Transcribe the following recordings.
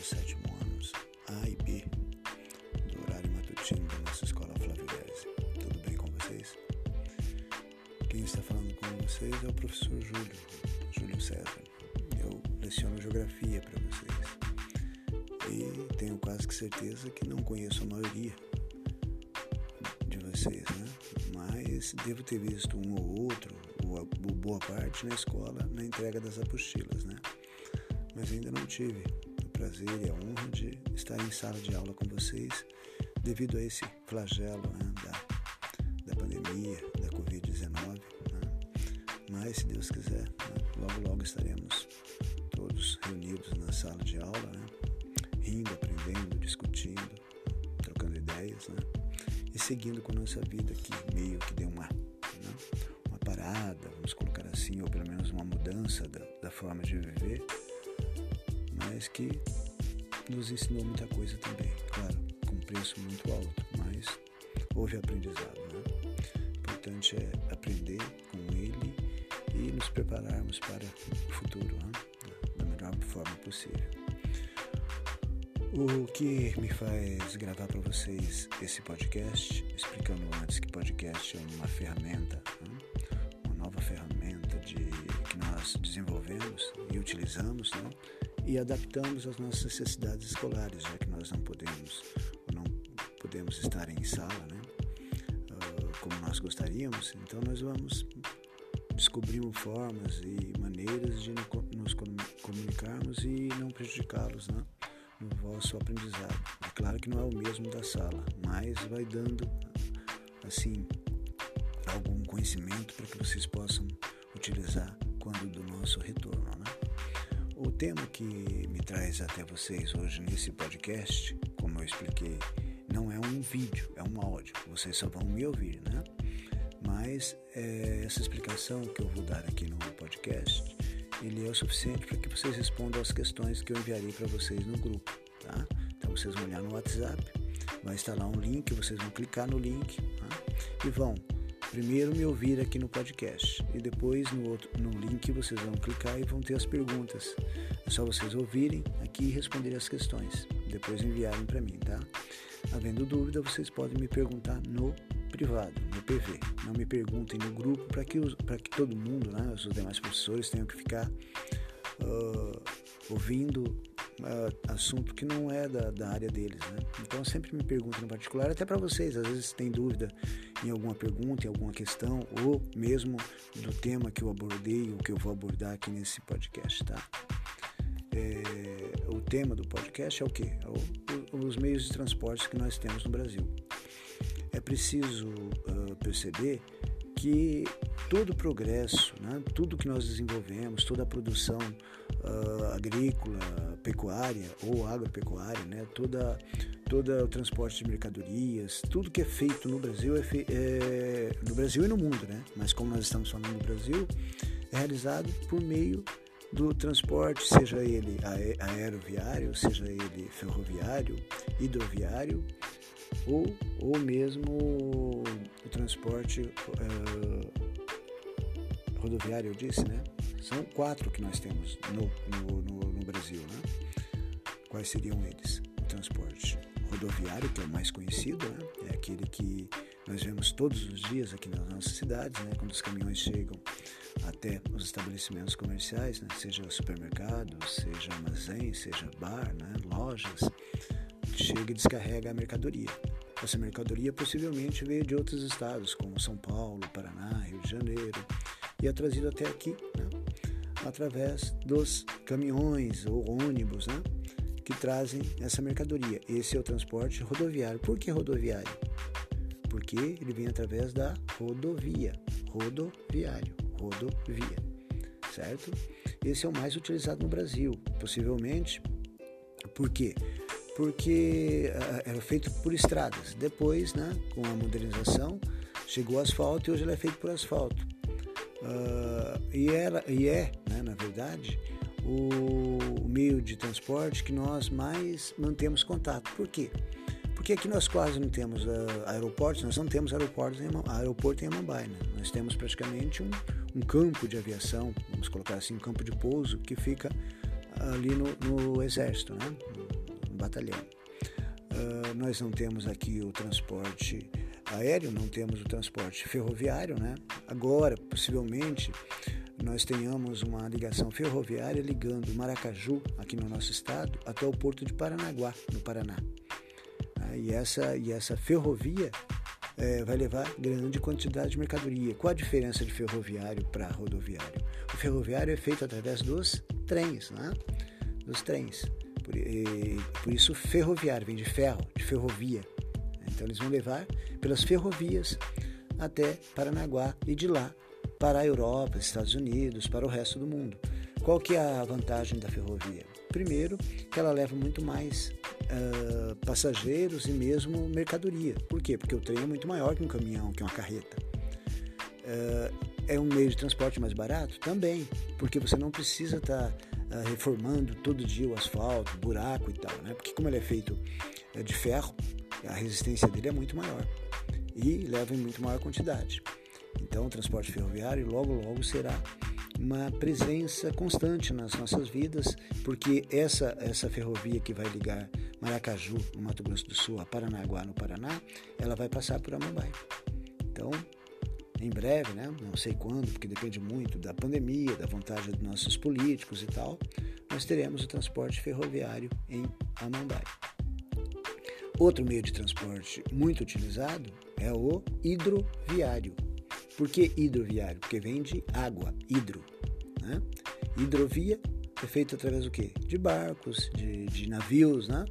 do sétimo anos A e B do horário matutino da nossa escola Flávio Dese. Tudo bem com vocês? Quem está falando com vocês é o professor Júlio, Júlio César. Eu leciono geografia para vocês e tenho quase que certeza que não conheço a maioria de vocês, né? Mas devo ter visto um ou outro, ou boa parte na escola, na entrega das apostilas, né? mas ainda não tive prazer e a honra de estar em sala de aula com vocês devido a esse flagelo né, da, da pandemia, da Covid-19. Né? Mas, se Deus quiser, né, logo, logo estaremos todos reunidos na sala de aula, né, rindo, aprendendo, discutindo, trocando ideias né, e seguindo com a nossa vida que meio que deu uma, né, uma parada, vamos colocar assim, ou pelo menos uma mudança da, da forma de viver mas que nos ensinou muita coisa também, claro, com preço muito alto, mas houve aprendizado. Né? O importante é aprender com ele e nos prepararmos para o futuro né? da melhor forma possível. O que me faz gravar para vocês esse podcast, explicando antes que podcast é uma ferramenta, né? uma nova ferramenta de, que nós desenvolvemos e utilizamos, né? E adaptamos às nossas necessidades escolares, já que nós não podemos ou não podemos estar em sala, né? Uh, como nós gostaríamos. Então nós vamos descobrir formas e maneiras de nos comunicarmos e não prejudicá-los, né? No vosso aprendizado. É claro que não é o mesmo da sala, mas vai dando assim algum conhecimento para que vocês possam utilizar quando do nosso retorno? O tema que me traz até vocês hoje nesse podcast, como eu expliquei, não é um vídeo, é um áudio. Vocês só vão me ouvir, né? Mas é, essa explicação que eu vou dar aqui no podcast, ele é o suficiente para que vocês respondam as questões que eu enviarei para vocês no grupo, tá? Então vocês vão olhar no WhatsApp, vai lá um link, vocês vão clicar no link tá? e vão primeiro me ouvir aqui no podcast e depois no, outro, no link vocês vão clicar e vão ter as perguntas. É só vocês ouvirem aqui e responderem as questões, depois enviarem para mim, tá? Havendo dúvida, vocês podem me perguntar no privado, no PV. Não me perguntem no grupo para que, que todo mundo, né, os demais professores, tenham que ficar uh, ouvindo uh, assunto que não é da, da área deles, né? Então sempre me perguntam no particular, até para vocês, às vezes tem dúvida em alguma pergunta, em alguma questão, ou mesmo do tema que eu abordei ou que eu vou abordar aqui nesse podcast, tá? É, o tema do podcast é o quê? É o, os meios de transporte que nós temos no Brasil. É preciso uh, perceber que todo o progresso, né, tudo que nós desenvolvemos, toda a produção uh, agrícola, pecuária ou agropecuária, né, toda, todo o transporte de mercadorias, tudo que é feito no Brasil, é, fe é, no Brasil e no mundo, né, mas como nós estamos falando no Brasil, é realizado por meio do transporte, seja ele aeroviário, seja ele ferroviário, hidroviário ou, ou mesmo o transporte uh, rodoviário, eu disse, né? São quatro que nós temos no, no, no, no Brasil, né? Quais seriam eles? O transporte rodoviário, que é o mais conhecido, né? É aquele que nós vemos todos os dias aqui nas nossas cidades, né? Quando os caminhões chegam até os estabelecimentos comerciais, né? seja supermercado, seja armazém, seja bar, né? lojas, chega e descarrega a mercadoria. Essa mercadoria possivelmente veio de outros estados, como São Paulo, Paraná, Rio de Janeiro, e é trazido até aqui, né? Através dos caminhões ou ônibus né? que trazem essa mercadoria. Esse é o transporte rodoviário. Por que rodoviário? Porque ele vem através da rodovia, rodoviário, rodovia, certo? Esse é o mais utilizado no Brasil, possivelmente. Por quê? porque uh, era feito por estradas. Depois, né, com a modernização, chegou o asfalto e hoje ele é feito por asfalto. Uh, e, era, e é, né, na verdade, o meio de transporte que nós mais mantemos contato. Por quê? Porque aqui nós quase não temos uh, aeroportos, nós não temos aeroportos em, aeroporto em Amambai. Né? Nós temos praticamente um, um campo de aviação, vamos colocar assim, um campo de pouso que fica ali no, no Exército, né? no batalhão. Uh, nós não temos aqui o transporte aéreo, não temos o transporte ferroviário, né? Agora, possivelmente, nós tenhamos uma ligação ferroviária ligando Maracaju, aqui no nosso estado, até o porto de Paranaguá, no Paraná. Ah, e, essa, e essa ferrovia é, vai levar grande quantidade de mercadoria. Qual a diferença de ferroviário para rodoviário? O ferroviário é feito através dos trens, né? dos trens. Por, e, por isso, ferroviário vem de ferro, de ferrovia. Então, eles vão levar pelas ferrovias até Paranaguá e de lá para a Europa, Estados Unidos, para o resto do mundo. Qual que é a vantagem da ferrovia? Primeiro, que ela leva muito mais uh, passageiros e mesmo mercadoria. Por quê? Porque o trem é muito maior que um caminhão, que uma carreta. Uh, é um meio de transporte mais barato? Também, porque você não precisa estar tá, uh, reformando todo dia o asfalto, buraco e tal, né? Porque como ele é feito de ferro, a resistência dele é muito maior e leva em muito maior quantidade. Então, o transporte ferroviário logo, logo será uma presença constante nas nossas vidas, porque essa, essa ferrovia que vai ligar Maracaju, no Mato Grosso do Sul, a Paranaguá, no Paraná, ela vai passar por Amambai. Então, em breve, né, não sei quando, porque depende muito da pandemia, da vontade dos nossos políticos e tal, nós teremos o transporte ferroviário em Amambai. Outro meio de transporte muito utilizado é o hidroviário. Por que hidroviário? Porque vem de água, hidro. Né? Hidrovia é feito através do quê? De barcos, de, de navios, né?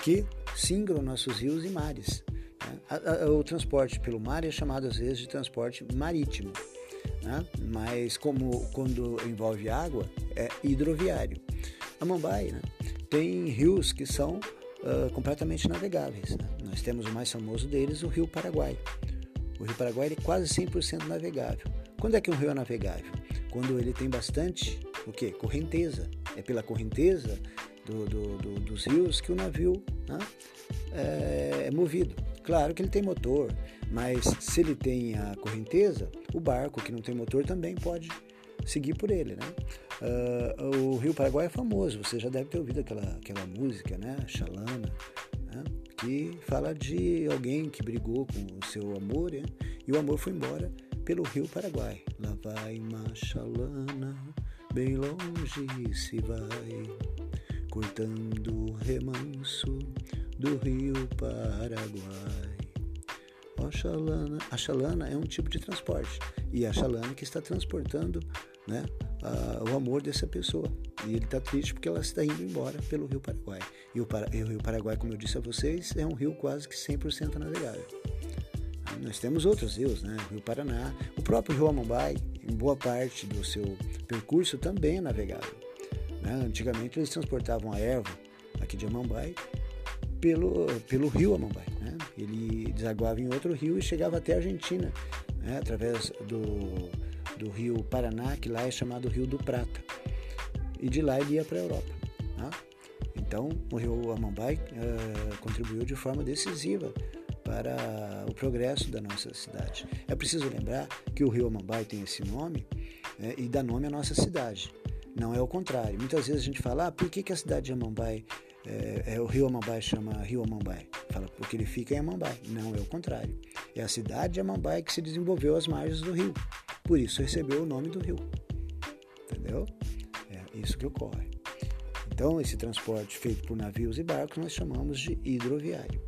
que singram nossos rios e mares. Né? O transporte pelo mar é chamado às vezes de transporte marítimo, né? mas como quando envolve água é hidroviário. A Mumbai né? tem rios que são uh, completamente navegáveis. Né? Nós temos o mais famoso deles, o Rio Paraguai. O Rio Paraguai é quase 100% navegável. Quando é que um rio é navegável? Quando ele tem bastante o quê? correnteza. É pela correnteza do, do, do, dos rios que o navio né, é, é movido. Claro que ele tem motor, mas se ele tem a correnteza, o barco que não tem motor também pode seguir por ele, né? Uh, o Rio Paraguai é famoso, você já deve ter ouvido aquela, aquela música, né? Xalana, né? que fala de alguém que brigou com o seu amor né? e o amor foi embora pelo Rio Paraguai. Lá vai Machalana, bem longe se vai, cortando o remanso do Rio Paraguai. A chalana, a chalana é um tipo de transporte e a chalana que está transportando né, a, o amor dessa pessoa. E ele está triste porque ela está indo embora pelo Rio Paraguai. E o, e o Rio Paraguai, como eu disse a vocês, é um rio quase que 100% navegável. Nós temos outros rios, né? o Rio Paraná, o próprio Rio Amambai, em boa parte do seu percurso também é navegável. Né? Antigamente eles transportavam a erva aqui de Amambai pelo, pelo rio Amambai. Né? Ele desaguava em outro rio e chegava até a Argentina, né? através do, do rio Paraná, que lá é chamado Rio do Prata. E de lá ele ia para a Europa. Tá? Então, o rio Amambai uh, contribuiu de forma decisiva para o progresso da nossa cidade. É preciso lembrar que o rio Amambai tem esse nome né, e dá nome à nossa cidade. Não é o contrário. Muitas vezes a gente fala, ah, por que, que a cidade de Amambai, é, é, o rio Amambai chama Rio Amambai? Fala, porque ele fica em Amambai. Não, é o contrário. É a cidade de Amambai que se desenvolveu às margens do rio. Por isso recebeu o nome do rio. Entendeu? É isso que ocorre. Então, esse transporte feito por navios e barcos nós chamamos de hidroviário.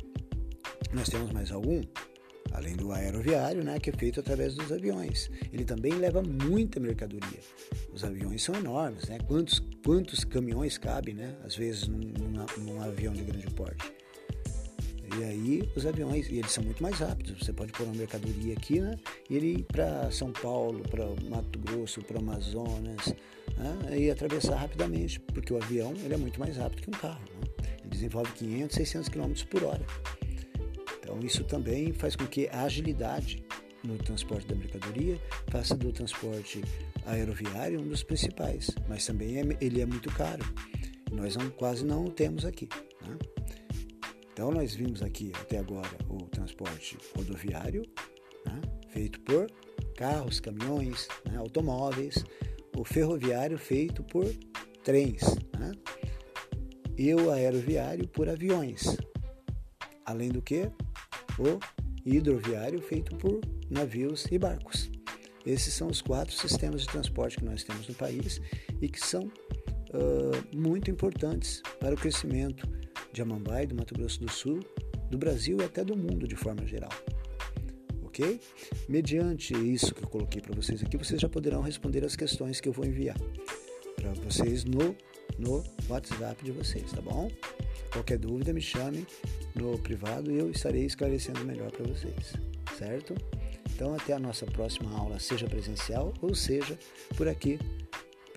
Nós temos mais algum? Além do aeroviário, né, que é feito através dos aviões. Ele também leva muita mercadoria. Os aviões são enormes, né? Quantos, quantos caminhões cabem, né? Às vezes num, num, num avião de grande porte. E aí os aviões, e eles são muito mais rápidos. Você pode pôr uma mercadoria aqui, né? E ele para São Paulo, para Mato Grosso, para Amazonas, né? e atravessar rapidamente, porque o avião ele é muito mais rápido que um carro. Né? Ele desenvolve 500, 600 km por hora. Então isso também faz com que a agilidade no transporte da mercadoria faça do transporte aeroviário um dos principais, mas também é, ele é muito caro. Nós não, quase não o temos aqui. Né? Então nós vimos aqui até agora o transporte rodoviário, né, feito por carros, caminhões, né, automóveis, o ferroviário feito por trens, né? e o aeroviário por aviões. Além do que, o hidroviário feito por navios e barcos. Esses são os quatro sistemas de transporte que nós temos no país e que são uh, muito importantes para o crescimento de Amambai, do Mato Grosso do Sul, do Brasil e até do mundo de forma geral. Ok? Mediante isso que eu coloquei para vocês aqui, vocês já poderão responder as questões que eu vou enviar para vocês no, no WhatsApp de vocês, tá bom? Qualquer dúvida, me chame no privado e eu estarei esclarecendo melhor para vocês, certo? Então, até a nossa próxima aula, seja presencial ou seja por aqui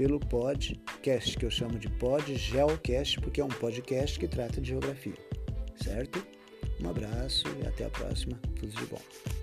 pelo podcast, que eu chamo de PodGeocast, porque é um podcast que trata de geografia, certo? Um abraço e até a próxima. Tudo de bom.